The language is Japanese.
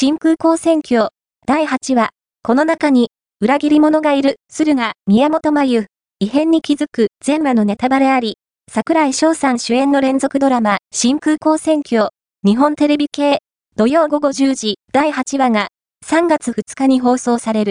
新空港選挙、第8話、この中に、裏切り者がいる、駿河、宮本真由、異変に気づく、全話のネタバレあり、桜井翔さん主演の連続ドラマ、新空港選挙、日本テレビ系、土曜午後10時、第8話が、3月2日に放送される。